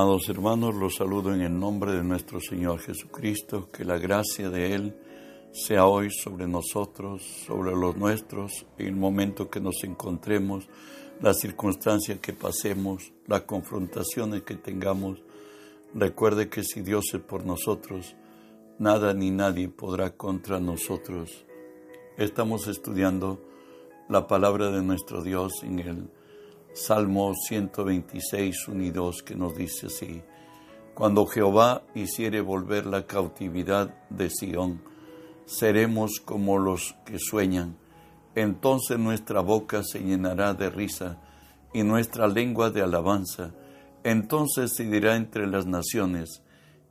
Amados hermanos, los saludo en el nombre de nuestro Señor Jesucristo, que la gracia de Él sea hoy sobre nosotros, sobre los nuestros, en el momento que nos encontremos, las circunstancias que pasemos, las confrontaciones que tengamos. Recuerde que si Dios es por nosotros, nada ni nadie podrá contra nosotros. Estamos estudiando la palabra de nuestro Dios en el Salmo 126, 1 y 2, que nos dice así, Cuando Jehová hiciere volver la cautividad de Sión, seremos como los que sueñan, entonces nuestra boca se llenará de risa y nuestra lengua de alabanza, entonces se dirá entre las naciones,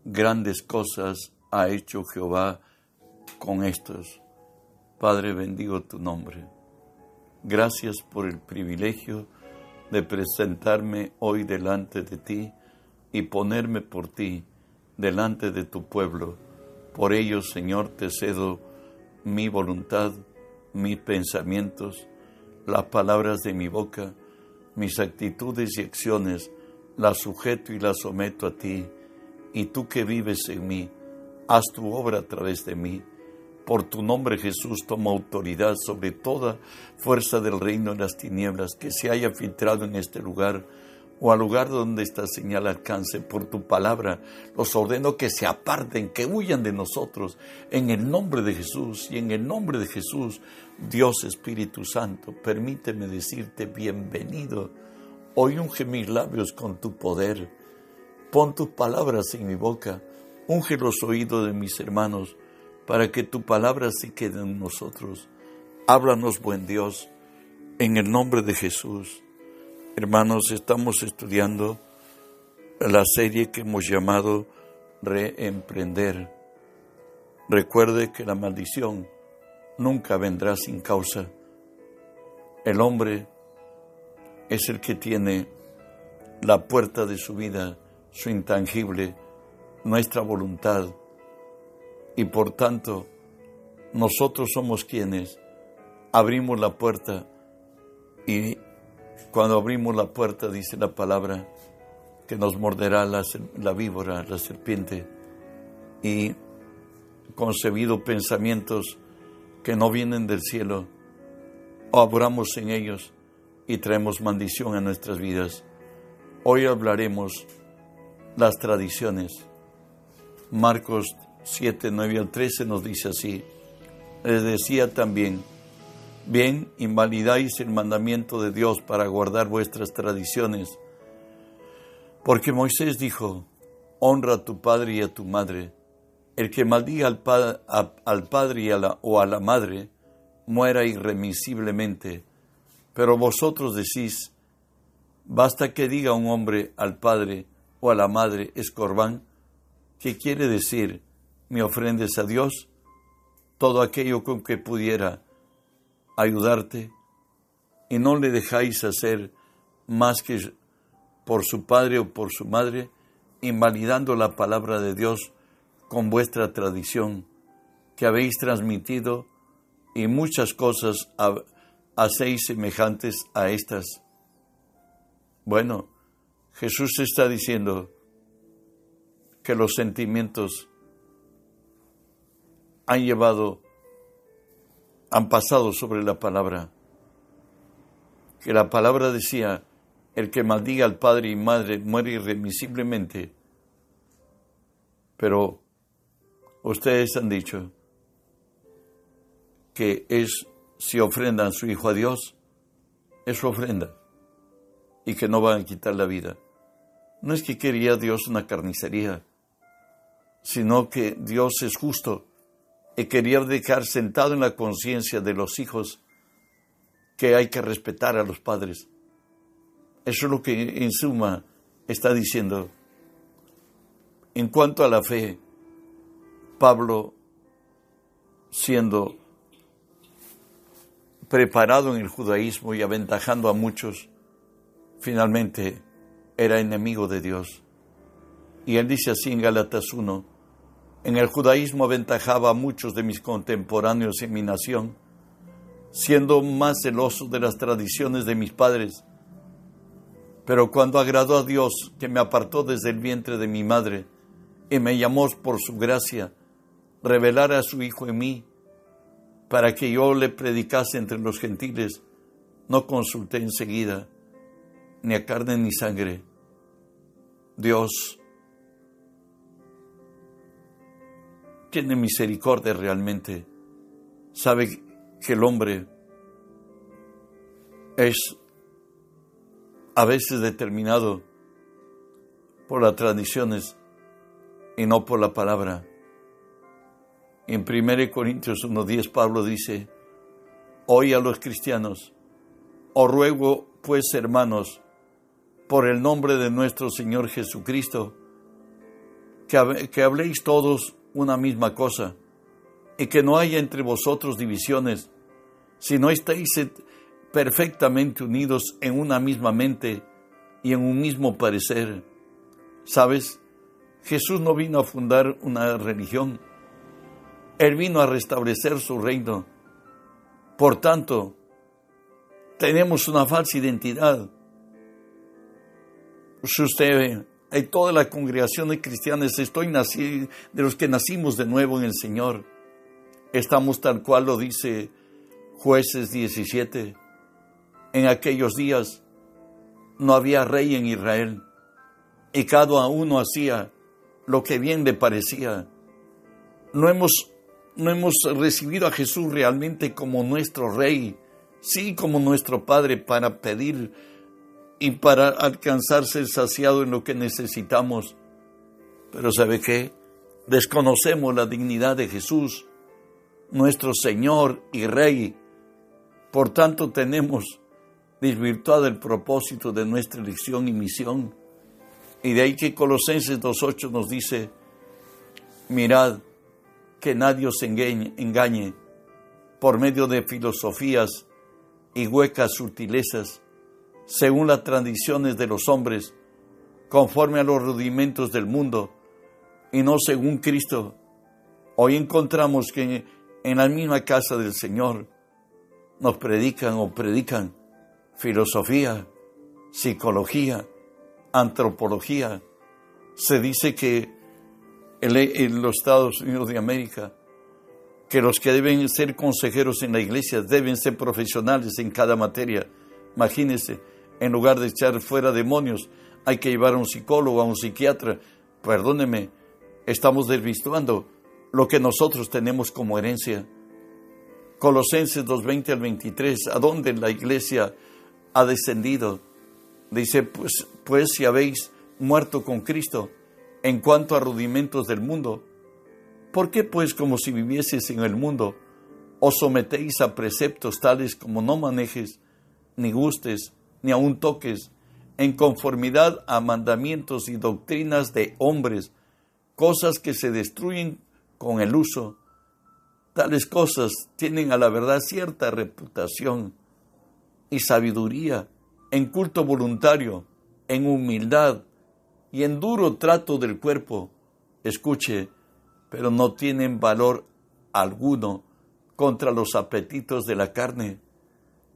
grandes cosas ha hecho Jehová con estos. Padre, bendigo tu nombre. Gracias por el privilegio de presentarme hoy delante de ti y ponerme por ti delante de tu pueblo. Por ello, Señor, te cedo mi voluntad, mis pensamientos, las palabras de mi boca, mis actitudes y acciones, las sujeto y las someto a ti, y tú que vives en mí, haz tu obra a través de mí por tu nombre Jesús toma autoridad sobre toda fuerza del reino de las tinieblas que se haya filtrado en este lugar o al lugar donde esta señal alcance por tu palabra. Los ordeno que se aparten, que huyan de nosotros en el nombre de Jesús y en el nombre de Jesús, Dios Espíritu Santo, permíteme decirte bienvenido. Hoy unge mis labios con tu poder. Pon tus palabras en mi boca. Unge los oídos de mis hermanos para que tu palabra se quede en nosotros. Háblanos, buen Dios, en el nombre de Jesús. Hermanos, estamos estudiando la serie que hemos llamado Reemprender. Recuerde que la maldición nunca vendrá sin causa. El hombre es el que tiene la puerta de su vida, su intangible, nuestra voluntad, y por tanto nosotros somos quienes abrimos la puerta y cuando abrimos la puerta dice la palabra que nos morderá la, la víbora, la serpiente y concebido pensamientos que no vienen del cielo, obramos en ellos y traemos maldición a nuestras vidas. Hoy hablaremos las tradiciones. Marcos 7, 9 al 13 nos dice así. Les decía también, bien, invalidáis el mandamiento de Dios para guardar vuestras tradiciones, porque Moisés dijo, honra a tu padre y a tu madre. El que maldiga al, padre o a la madre, muera irremisiblemente. Pero vosotros decís, basta que diga un hombre al padre o a la madre, escorbán, ¿qué quiere decir? Me ofrendes a Dios todo aquello con que pudiera ayudarte y no le dejáis hacer más que por su padre o por su madre, invalidando la palabra de Dios con vuestra tradición que habéis transmitido y muchas cosas hacéis semejantes a estas. Bueno, Jesús está diciendo que los sentimientos han llevado, han pasado sobre la palabra. Que la palabra decía, el que maldiga al padre y madre muere irremisiblemente. Pero ustedes han dicho que es si ofrendan su hijo a Dios, es su ofrenda y que no van a quitar la vida. No es que quería Dios una carnicería, sino que Dios es justo y quería dejar sentado en la conciencia de los hijos que hay que respetar a los padres. Eso es lo que en suma está diciendo. En cuanto a la fe, Pablo, siendo preparado en el judaísmo y aventajando a muchos, finalmente era enemigo de Dios. Y él dice así en Galatas 1, en el judaísmo aventajaba a muchos de mis contemporáneos en mi nación, siendo más celoso de las tradiciones de mis padres Pero cuando agradó a Dios, que me apartó desde el vientre de mi madre y me llamó por su gracia, revelar a su Hijo en mí, para que yo le predicase entre los gentiles, no consulté enseguida ni a carne ni sangre. Dios tiene misericordia realmente. Sabe que el hombre es a veces determinado por las tradiciones y no por la palabra. En 1 Corintios 1.10 Pablo dice, hoy a los cristianos, os ruego pues hermanos, por el nombre de nuestro Señor Jesucristo, que, que habléis todos una misma cosa y que no haya entre vosotros divisiones, sino estéis perfectamente unidos en una misma mente y en un mismo parecer. ¿Sabes? Jesús no vino a fundar una religión, Él vino a restablecer su reino. Por tanto, tenemos una falsa identidad. Si usted, en toda la congregación de cristianos, estoy nacido, de los que nacimos de nuevo en el Señor, estamos tal cual lo dice Jueces 17 en aquellos días no había rey en Israel y cada uno hacía lo que bien le parecía. No hemos, no hemos recibido a Jesús realmente como nuestro rey, sí como nuestro Padre para pedir y para alcanzarse el saciado en lo que necesitamos. Pero ¿sabe qué? Desconocemos la dignidad de Jesús, nuestro Señor y Rey. Por tanto tenemos desvirtuado el propósito de nuestra elección y misión. Y de ahí que Colosenses 2.8 nos dice, mirad que nadie os engañe, engañe por medio de filosofías y huecas sutilezas, según las tradiciones de los hombres, conforme a los rudimentos del mundo, y no según Cristo. Hoy encontramos que en la misma casa del Señor nos predican o predican filosofía, psicología, antropología. Se dice que en los Estados Unidos de América, que los que deben ser consejeros en la iglesia deben ser profesionales en cada materia. Imagínense, en lugar de echar fuera demonios, hay que llevar a un psicólogo, a un psiquiatra. Perdóneme, estamos desvirtuando lo que nosotros tenemos como herencia. Colosenses 2.20 al 23, ¿a dónde la iglesia ha descendido. Dice, pues, pues si habéis muerto con Cristo en cuanto a rudimentos del mundo, ¿por qué pues como si vivieses en el mundo os sometéis a preceptos tales como no manejes, ni gustes, ni aun toques, en conformidad a mandamientos y doctrinas de hombres, cosas que se destruyen con el uso? Tales cosas tienen a la verdad cierta reputación y sabiduría, en culto voluntario, en humildad y en duro trato del cuerpo. Escuche, pero no tienen valor alguno contra los apetitos de la carne.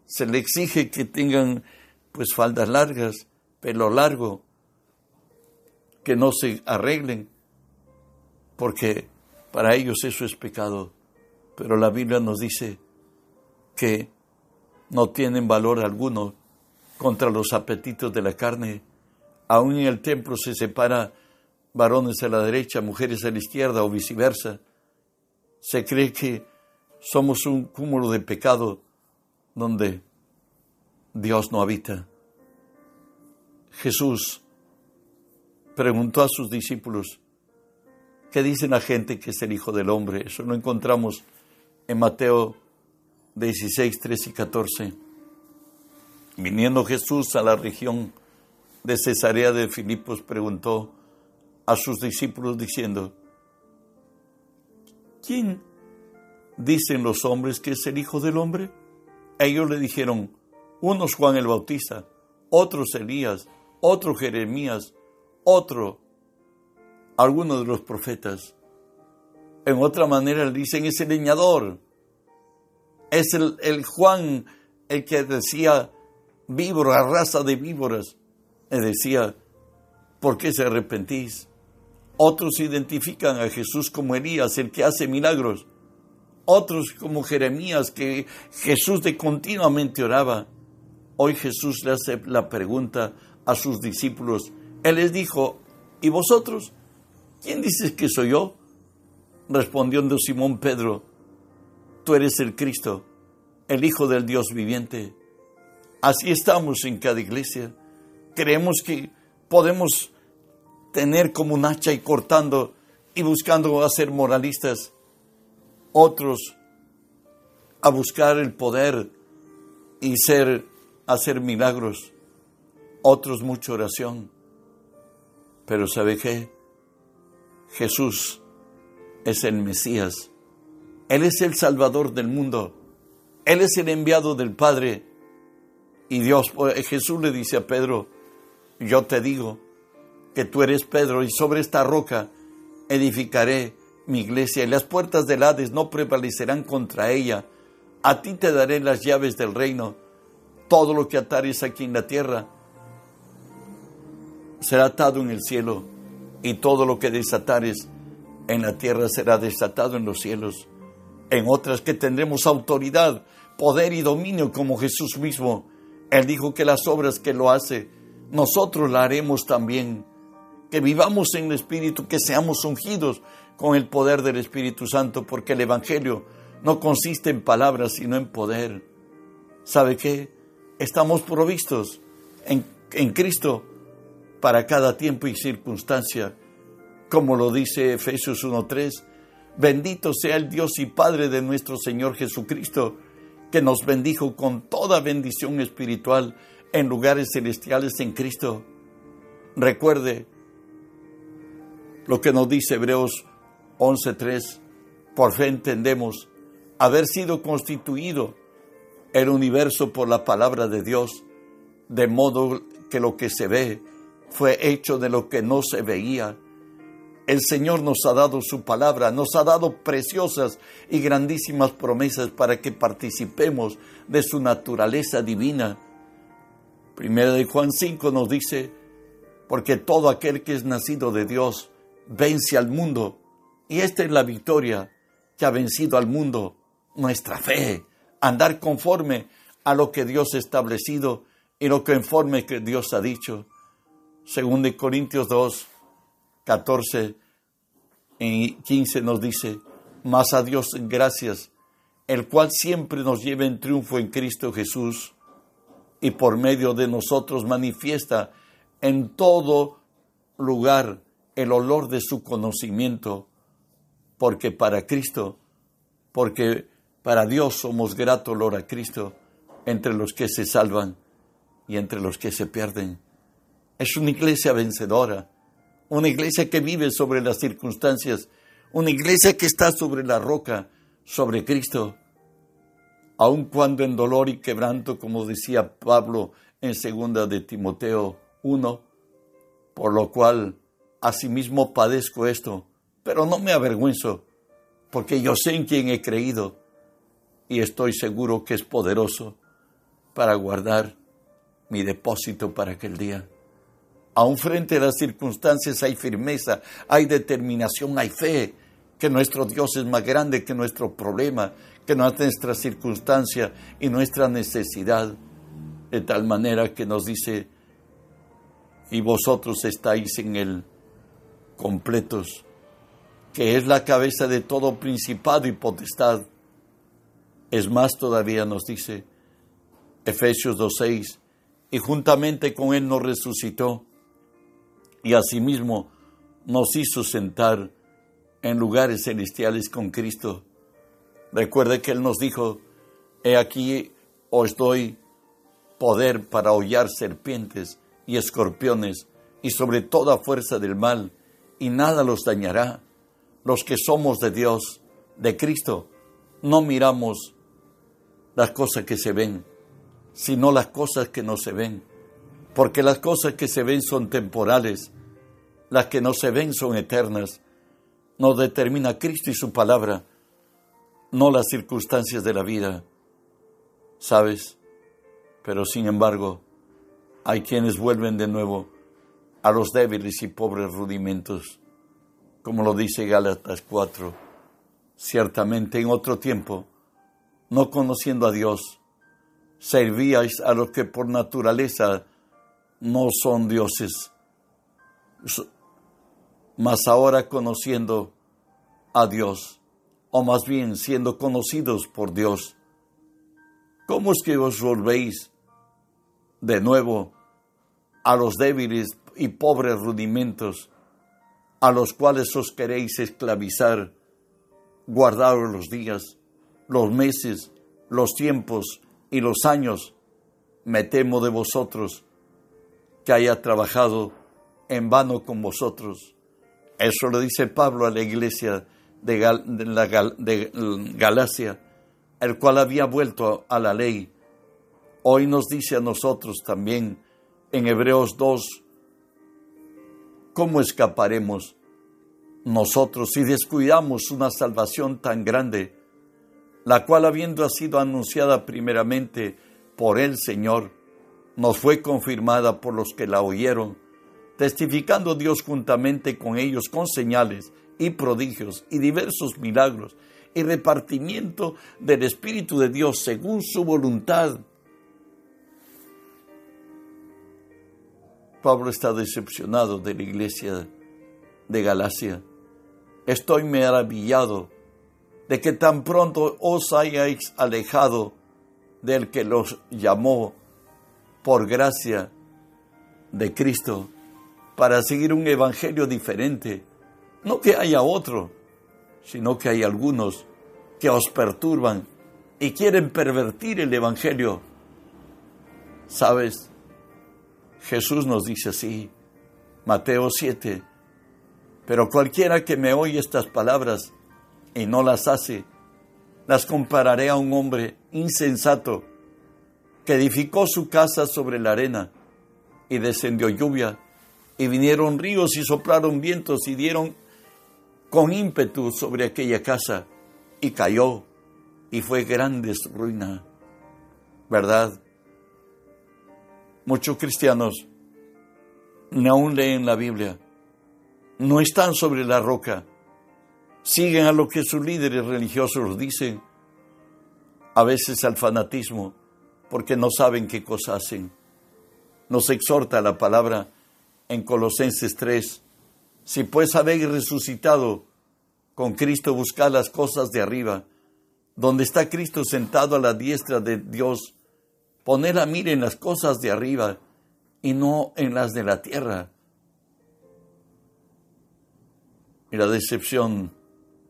Se le exige que tengan pues faldas largas, pelo largo, que no se arreglen, porque para ellos eso es pecado. Pero la Biblia nos dice que no tienen valor alguno contra los apetitos de la carne. Aún en el templo se separa varones a la derecha, mujeres a la izquierda o viceversa. Se cree que somos un cúmulo de pecado donde Dios no habita. Jesús preguntó a sus discípulos, ¿qué dice la gente que es el Hijo del Hombre? Eso lo encontramos en Mateo 16, 13 y 14. Viniendo Jesús a la región de Cesarea de Filipos, preguntó a sus discípulos diciendo, ¿quién dicen los hombres que es el Hijo del Hombre? Ellos le dijeron, unos Juan el Bautista, otros Elías, otro Jeremías, otro alguno de los profetas. En otra manera le dicen, es el leñador es el, Juan el que decía víbora, raza de víboras. le decía, ¿por qué se arrepentís? Otros identifican a Jesús como Elías, el que hace milagros. Otros como Jeremías, que Jesús de continuamente oraba. Hoy Jesús le hace la pregunta a sus discípulos. Él les dijo, ¿y vosotros? ¿Quién dices que soy yo? Respondiendo Simón Pedro, tú eres el Cristo, el Hijo del Dios viviente. Así estamos en cada iglesia. Creemos que podemos tener como un hacha y cortando y buscando hacer moralistas. Otros a buscar el poder y ser, hacer milagros. Otros mucha oración. Pero ¿sabe qué? Jesús es el Mesías. Él es el Salvador del mundo. Él es el enviado del Padre. Y Dios, pues, Jesús le dice a Pedro, yo te digo que tú eres Pedro y sobre esta roca edificaré mi iglesia y las puertas del Hades no prevalecerán contra ella. A ti te daré las llaves del reino. Todo lo que atares aquí en la tierra será atado en el cielo y todo lo que desatares en la tierra será desatado en los cielos. En otras que tendremos autoridad, poder y dominio como Jesús mismo él dijo que las obras que lo hace, nosotros las haremos también. Que vivamos en el Espíritu, que seamos ungidos con el poder del Espíritu Santo, porque el Evangelio no consiste en palabras, sino en poder. ¿Sabe qué? Estamos provistos en, Cristo para cada tiempo y circunstancia, como lo dice Efesios 1.3. Bendito sea el Dios y Padre de nuestro Señor Jesucristo que nos bendijo con toda bendición espiritual en lugares celestiales en Cristo. Recuerde lo que nos dice Hebreos 11.3. Por fe entendemos haber sido constituido el universo por la palabra de Dios, de modo que lo que se ve fue hecho de lo que no se veía el Señor nos ha dado su palabra, nos ha dado preciosas y grandísimas promesas para que participemos de su naturaleza divina. Primera de Juan 5 nos dice, porque todo aquel que es nacido de Dios vence al mundo. Y esta es la victoria que ha vencido al mundo, nuestra fe, andar conforme a lo que Dios ha establecido y lo conforme que Dios ha dicho. Según de Corintios 2, 14 en 15 nos dice, más a Dios gracias, el cual siempre nos lleva en triunfo en Cristo Jesús y por medio de nosotros manifiesta en todo lugar el olor de su conocimiento, porque para Cristo, porque para Dios somos grato olor a Cristo entre los que se salvan y entre los que se pierden. Es una iglesia vencedora una iglesia que vive sobre las circunstancias, una iglesia que está sobre la roca, sobre Cristo, aun cuando en dolor y quebranto, como decía Pablo en segunda de Timoteo 1, por lo cual asimismo padezco esto, pero no me avergüenzo, porque yo sé en quién he creído y estoy seguro que es poderoso para guardar mi depósito para aquel día. Aún frente a las circunstancias hay firmeza, hay determinación, hay fe, que nuestro Dios es más grande que nuestro problema, que nuestra circunstancia y nuestra necesidad, de tal manera que nos dice, y vosotros estáis en Él completos, que es la cabeza de todo principado y potestad. Es más todavía nos dice Efesios 2.6, y juntamente con Él nos resucitó y asimismo nos hizo sentar en lugares celestiales con Cristo. Recuerde que Él nos dijo, he aquí os doy poder para hollar serpientes y escorpiones y sobre toda fuerza del mal, y nada los dañará. Los que somos de Dios, de Cristo, no miramos las cosas que se ven, sino las cosas que no se ven porque las cosas que se ven son temporales, las que no se ven son eternas. Nos determina Cristo y su palabra, no las circunstancias de la vida. ¿Sabes? Pero sin embargo, Hay quienes vuelven de nuevo a los débiles y pobres rudimentos, como lo dice Gálatas 4. Ciertamente en otro tiempo, no conociendo a Dios, servíais a los que por naturaleza no son dioses, mas ahora conociendo a Dios, o más bien siendo conocidos por Dios, ¿cómo es que os volvéis de nuevo a los débiles y pobres rudimentos a los cuales os queréis esclavizar? Guardaros los días, los meses, los tiempos y los años. Me temo de vosotros que haya trabajado en vano con vosotros. Eso lo dice Pablo a la iglesia de, de, Galacia, el cual había vuelto a la ley. Hoy nos dice a nosotros también en Hebreos 2, ¿cómo escaparemos nosotros si descuidamos una salvación tan grande, la cual habiendo sido anunciada primeramente por el Señor, nos fue confirmada por los que la oyeron, testificando Dios juntamente con ellos con señales y prodigios y diversos milagros y repartimiento del Espíritu de Dios según su voluntad. Pablo está decepcionado de la iglesia de Galacia. Estoy maravillado de que tan pronto os hayáis alejado del que los llamó por gracia de Cristo para seguir un evangelio diferente no que haya otro, sino que hay algunos que os perturban y quieren pervertir el Evangelio. ¿Sabes? Jesús nos dice así, Mateo 7, pero cualquiera que me oye estas palabras y no las hace, las compararé a un hombre insensato que edificó su casa sobre la arena y descendió lluvia y vinieron ríos y soplaron vientos y dieron con ímpetu sobre aquella casa y cayó y fue grande su ruina. ¿Verdad? Muchos cristianos ni aún leen la Biblia, no están sobre la roca, siguen a lo que sus líderes religiosos dicen, a veces al fanatismo, porque no saben qué cosa hacen. Nos exhorta la palabra en Colosenses 3, si pues habéis resucitado con Cristo, buscad las cosas de arriba, donde está Cristo sentado a la diestra de Dios. Poned la mira en las cosas de arriba y no en las de la tierra. Y la decepción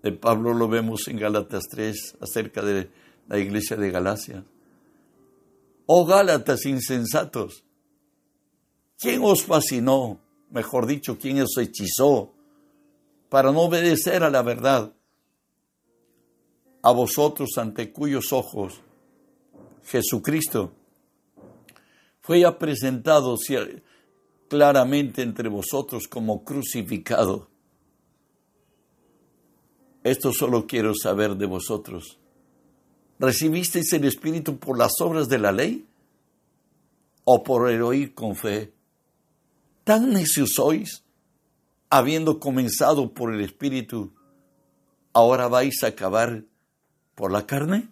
de Pablo lo vemos en Gálatas 3 acerca de la iglesia de Galacia. Oh Gálatas insensatos, ¿quién os fascinó? mejor dicho, quien os hechizó para no obedecer a la verdad, a vosotros ante cuyos ojos Jesucristo fue ya presentado claramente entre vosotros como crucificado. Esto solo quiero saber de vosotros. ¿Recibisteis el Espíritu por las obras de la ley o por el oír con fe? ¿Tan necios sois? Habiendo comenzado por el Espíritu, ¿ahora vais a acabar por la carne?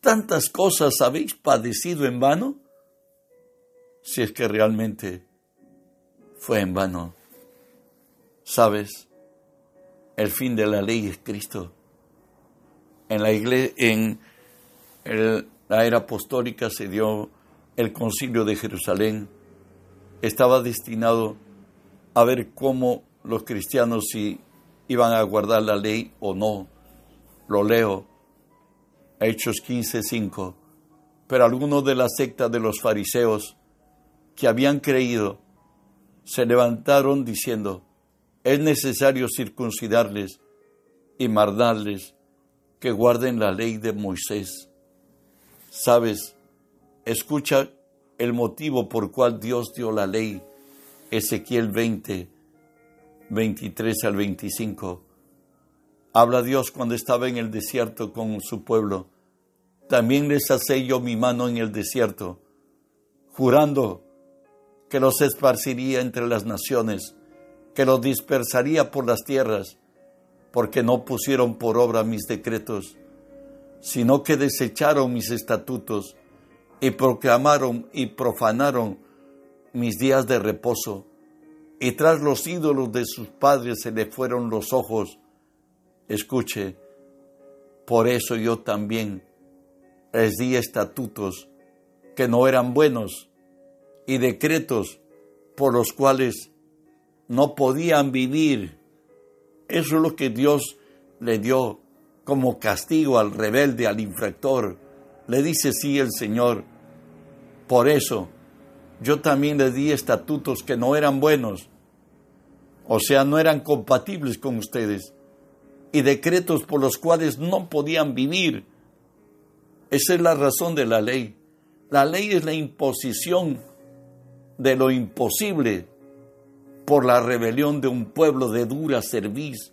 ¿Tantas cosas habéis padecido en vano? Si es que realmente fue en vano. ¿Sabes? El fin de la ley es Cristo. En la iglesia, en la era apostólica se dio el concilio de Jerusalén estaba destinado a ver cómo los cristianos iban a guardar la ley o no. Lo leo, Hechos 15:5. Pero algunos de la secta de los fariseos que habían creído se levantaron diciendo, es necesario circuncidarles y mardarles que guarden la ley de Moisés. Sabes, escucha el motivo por cual Dios dio la ley. Ezequiel 20, 23 al 25. Habla Dios cuando estaba en el desierto con su pueblo. También les hacé yo mi mano en el desierto, jurando que los esparciría entre las naciones, que los dispersaría por las tierras, porque no pusieron por obra mis decretos, sino que desecharon mis estatutos y proclamaron y profanaron mis días de reposo, y tras los ídolos de sus padres se le fueron los ojos. Escuche, por eso yo también les di estatutos que no eran buenos y decretos por los cuales no podían vivir. Eso es lo que Dios le dio como castigo al rebelde, al infractor. Le dice sí el Señor. Por eso yo también le di estatutos que no eran buenos, o sea, no eran compatibles con ustedes, y decretos por los cuales no podían vivir. Esa es la razón de la ley. La ley es la imposición de lo imposible por la rebelión de un pueblo de dura cerviz.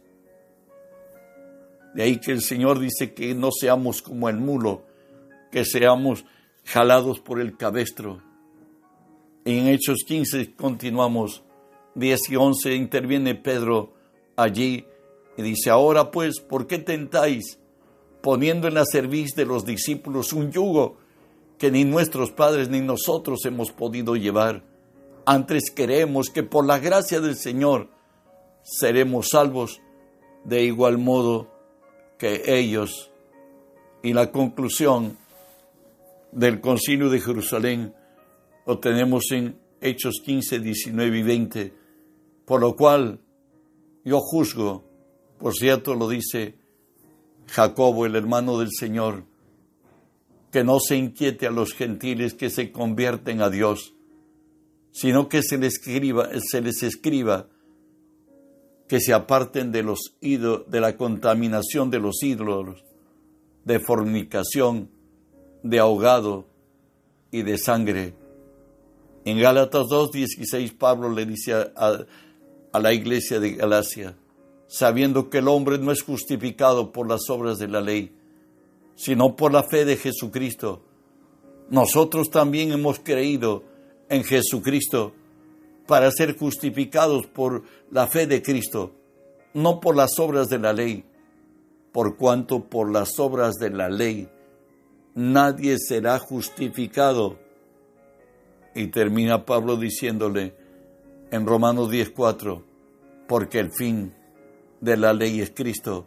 De ahí que el Señor dice que no seamos como el mulo, que seamos jalados por el cabestro. En Hechos 15 continuamos, 10 y 11 interviene Pedro allí y dice, ahora pues, ¿por qué tentáis poniendo en la cerviz de los discípulos un yugo que ni nuestros padres ni nosotros hemos podido llevar. Antes queremos que por la gracia del Señor seremos salvos de igual modo que ellos. Y la conclusión del concilio de Jerusalén lo tenemos en Hechos 15, 19 y 20, por lo cual yo juzgo, por cierto lo dice Jacobo, el hermano del Señor, que no se inquiete a los gentiles que se convierten a Dios, sino que se les escriba, se les escriba que se aparten de, los de la contaminación de los ídolos, de fornicación, de ahogado y de sangre. En Gálatas 2.16 Pablo le dice a, a la iglesia de Galacia, sabiendo que el hombre no es justificado por las obras de la ley, sino por la fe de Jesucristo. Nosotros también hemos creído en Jesucristo para ser justificados por la fe de Cristo, no por las obras de la ley, por cuanto por las obras de la ley nadie será justificado. Y termina Pablo diciéndole en Romanos 10:4, porque el fin de la ley es Cristo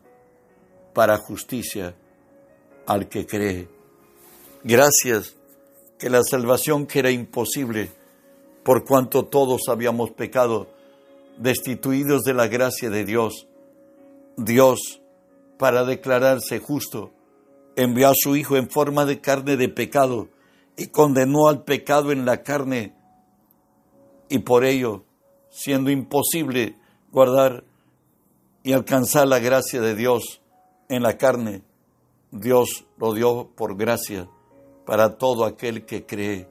para justicia al que cree. Gracias que la salvación que era imposible, por cuanto todos habíamos pecado, destituidos de la gracia de Dios, Dios, para declararse justo, envió a su Hijo en forma de carne de pecado y condenó al pecado en la carne, y por ello, siendo imposible guardar y alcanzar la gracia de Dios en la carne, Dios lo dio por gracia para todo aquel que cree.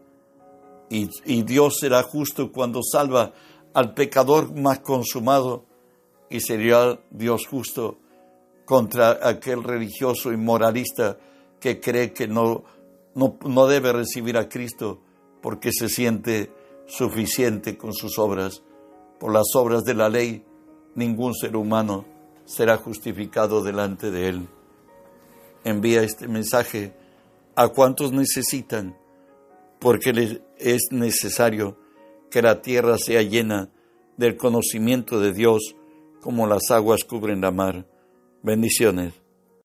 Y, Dios será justo cuando salva al pecador más consumado y sería Dios justo contra aquel religioso y moralista que cree que no, no, no debe recibir a Cristo porque se siente suficiente con sus obras. Por las obras de la ley ningún ser humano será justificado delante de Él. Envía este mensaje a cuantos necesitan, porque es necesario que la tierra sea llena del conocimiento de Dios como las aguas cubren la mar. Bendiciones.